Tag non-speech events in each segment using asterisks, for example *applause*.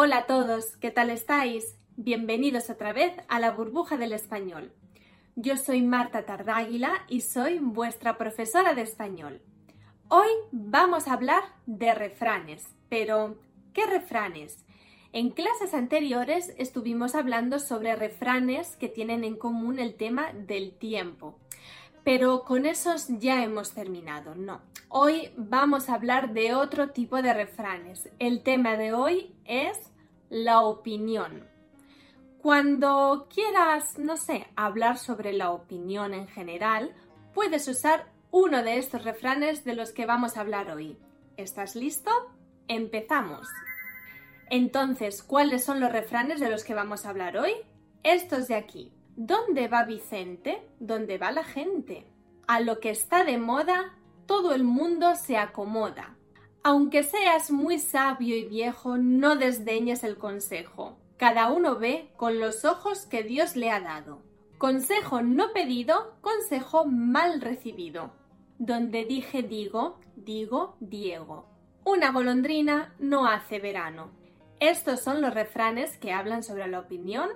Hola a todos, ¿qué tal estáis? Bienvenidos otra vez a la burbuja del español. Yo soy Marta Tardáguila y soy vuestra profesora de español. Hoy vamos a hablar de refranes, pero ¿qué refranes? En clases anteriores estuvimos hablando sobre refranes que tienen en común el tema del tiempo. Pero con esos ya hemos terminado, no. Hoy vamos a hablar de otro tipo de refranes. El tema de hoy es la opinión. Cuando quieras, no sé, hablar sobre la opinión en general, puedes usar uno de estos refranes de los que vamos a hablar hoy. ¿Estás listo? Empezamos. Entonces, ¿cuáles son los refranes de los que vamos a hablar hoy? Estos de aquí. ¿Dónde va Vicente? ¿Dónde va la gente? A lo que está de moda, todo el mundo se acomoda. Aunque seas muy sabio y viejo, no desdeñes el consejo. Cada uno ve con los ojos que Dios le ha dado. Consejo no pedido, consejo mal recibido. Donde dije digo, digo Diego. Una golondrina no hace verano. Estos son los refranes que hablan sobre la opinión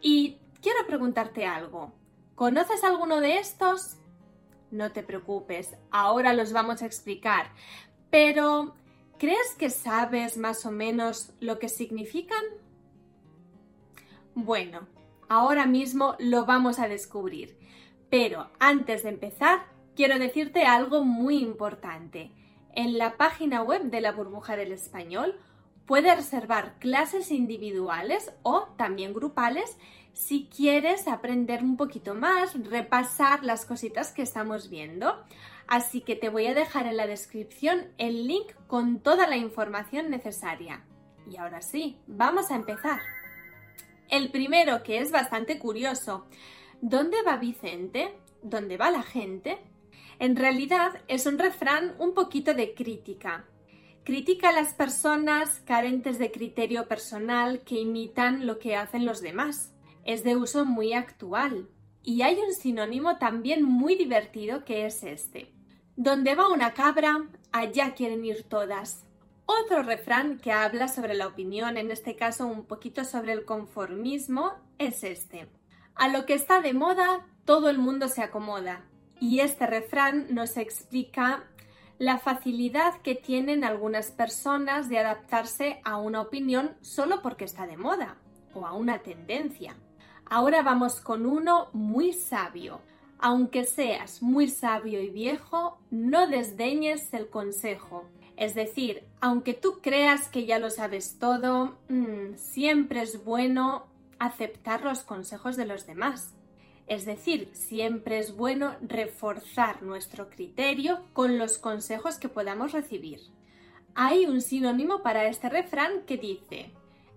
y quiero preguntarte algo. ¿Conoces alguno de estos? No te preocupes, ahora los vamos a explicar. Pero, ¿crees que sabes más o menos lo que significan? Bueno, ahora mismo lo vamos a descubrir. Pero antes de empezar, quiero decirte algo muy importante. En la página web de la burbuja del español puedes reservar clases individuales o también grupales si quieres aprender un poquito más, repasar las cositas que estamos viendo. Así que te voy a dejar en la descripción el link con toda la información necesaria. Y ahora sí, vamos a empezar. El primero, que es bastante curioso. ¿Dónde va Vicente? ¿Dónde va la gente? En realidad es un refrán un poquito de crítica. Critica a las personas carentes de criterio personal que imitan lo que hacen los demás es de uso muy actual. Y hay un sinónimo también muy divertido que es este. Donde va una cabra, allá quieren ir todas. Otro refrán que habla sobre la opinión, en este caso un poquito sobre el conformismo, es este. A lo que está de moda, todo el mundo se acomoda. Y este refrán nos explica la facilidad que tienen algunas personas de adaptarse a una opinión solo porque está de moda o a una tendencia. Ahora vamos con uno muy sabio. Aunque seas muy sabio y viejo, no desdeñes el consejo. Es decir, aunque tú creas que ya lo sabes todo, mm, siempre es bueno aceptar los consejos de los demás. Es decir, siempre es bueno reforzar nuestro criterio con los consejos que podamos recibir. Hay un sinónimo para este refrán que dice,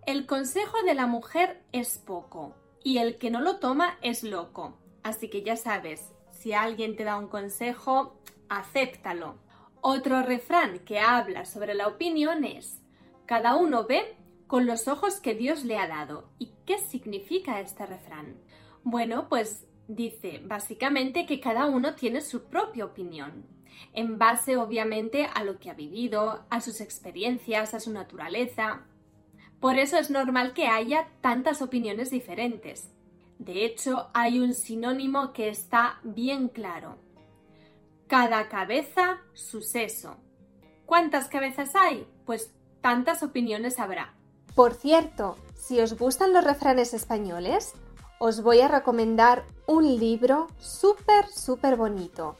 el consejo de la mujer es poco, y el que no lo toma es loco. Así que ya sabes, si alguien te da un consejo, acéptalo. Otro refrán que habla sobre la opinión es, cada uno ve con los ojos que Dios le ha dado. ¿Y qué significa este refrán? Bueno, pues dice básicamente que cada uno tiene su propia opinión, en base obviamente a lo que ha vivido, a sus experiencias, a su naturaleza. Por eso es normal que haya tantas opiniones diferentes. De hecho, hay un sinónimo que está bien claro. Cada cabeza su seso. ¿Cuántas cabezas hay? Pues tantas opiniones habrá. Por cierto, si os gustan los refranes españoles, os voy a recomendar un libro súper, súper bonito.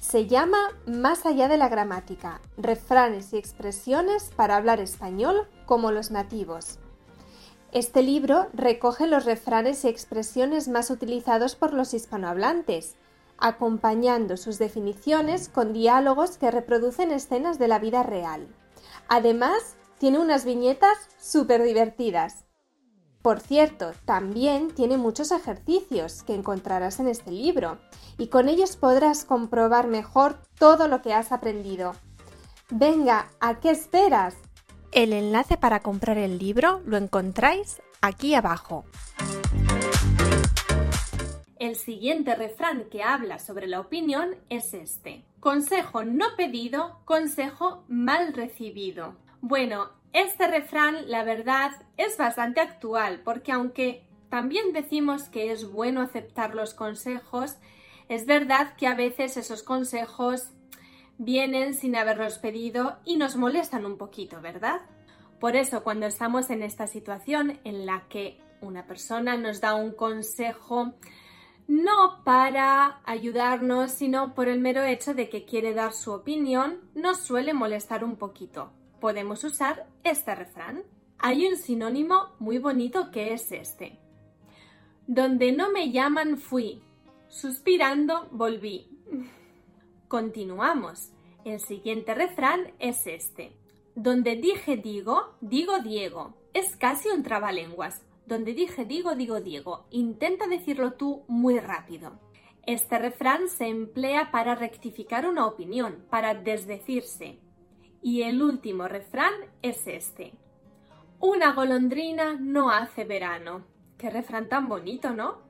Se llama Más allá de la gramática, refranes y expresiones para hablar español como los nativos. Este libro recoge los refranes y expresiones más utilizados por los hispanohablantes, acompañando sus definiciones con diálogos que reproducen escenas de la vida real. Además, tiene unas viñetas súper divertidas. Por cierto, también tiene muchos ejercicios que encontrarás en este libro y con ellos podrás comprobar mejor todo lo que has aprendido. Venga, ¿a qué esperas? El enlace para comprar el libro lo encontráis aquí abajo. El siguiente refrán que habla sobre la opinión es este. Consejo no pedido, consejo mal recibido. Bueno, Este refrán, la verdad, es bastante actual porque aunque también decimos que es bueno aceptar los consejos, es verdad que a veces esos consejos vienen sin haberlos pedido y nos molestan un poquito, ¿verdad? Por eso, cuando estamos en esta situación en la que una persona nos da un consejo no para ayudarnos, sino por el mero hecho de que quiere dar su opinión, nos suele molestar un poquito. Podemos usar este refrán. Hay un sinónimo muy bonito que es este. Donde no me llaman fui, suspirando volví. *laughs* Continuamos. El siguiente refrán es este. Donde dije digo, digo Diego. Es casi un trabalenguas. Donde dije digo, digo Diego. Intenta decirlo tú muy rápido. Este refrán se emplea para rectificar una opinión, para desdecirse. Y el último refrán es este. Una golondrina no hace verano. Qué refrán tan bonito, ¿no?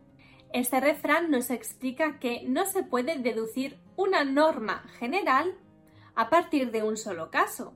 Este refrán nos explica que no se puede deducir una norma general a partir de un solo caso.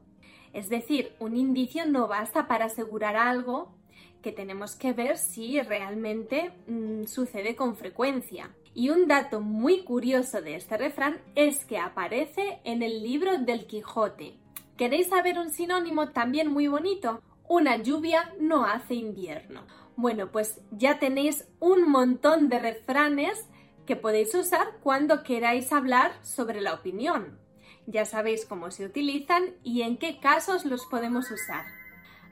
Es decir, un indicio no basta para asegurar algo que tenemos que ver si realmente mm, sucede con frecuencia. Y un dato muy curioso de este refrán es que aparece en el libro del Quijote. ¿Queréis saber un sinónimo también muy bonito? Una lluvia no hace invierno. Bueno, pues ya tenéis un montón de refranes que podéis usar cuando queráis hablar sobre la opinión. Ya sabéis cómo se utilizan y en qué casos los podemos usar.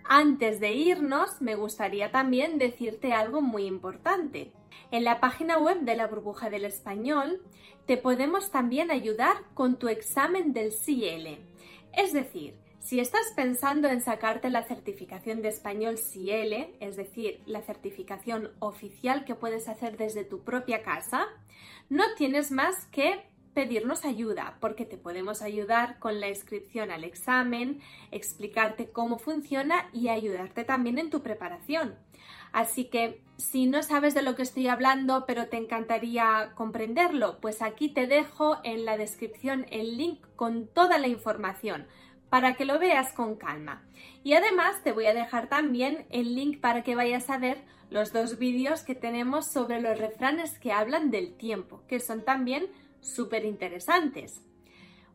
Antes de irnos, me gustaría también decirte algo muy importante. En la página web de la burbuja del español te podemos también ayudar con tu examen del CL. Es decir, si estás pensando en sacarte la certificación de español CL, es decir, la certificación oficial que puedes hacer desde tu propia casa, no tienes más que pedirnos ayuda, porque te podemos ayudar con la inscripción al examen, explicarte cómo funciona y ayudarte también en tu preparación. Así que si no sabes de lo que estoy hablando, pero te encantaría comprenderlo, pues aquí te dejo en la descripción el link con toda la información para que lo veas con calma. Y además te voy a dejar también el link para que vayas a ver los dos vídeos que tenemos sobre los refranes que hablan del tiempo, que son también súper interesantes.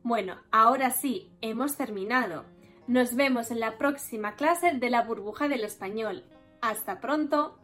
Bueno, ahora sí, hemos terminado. Nos vemos en la próxima clase de la burbuja del español. Hasta pronto.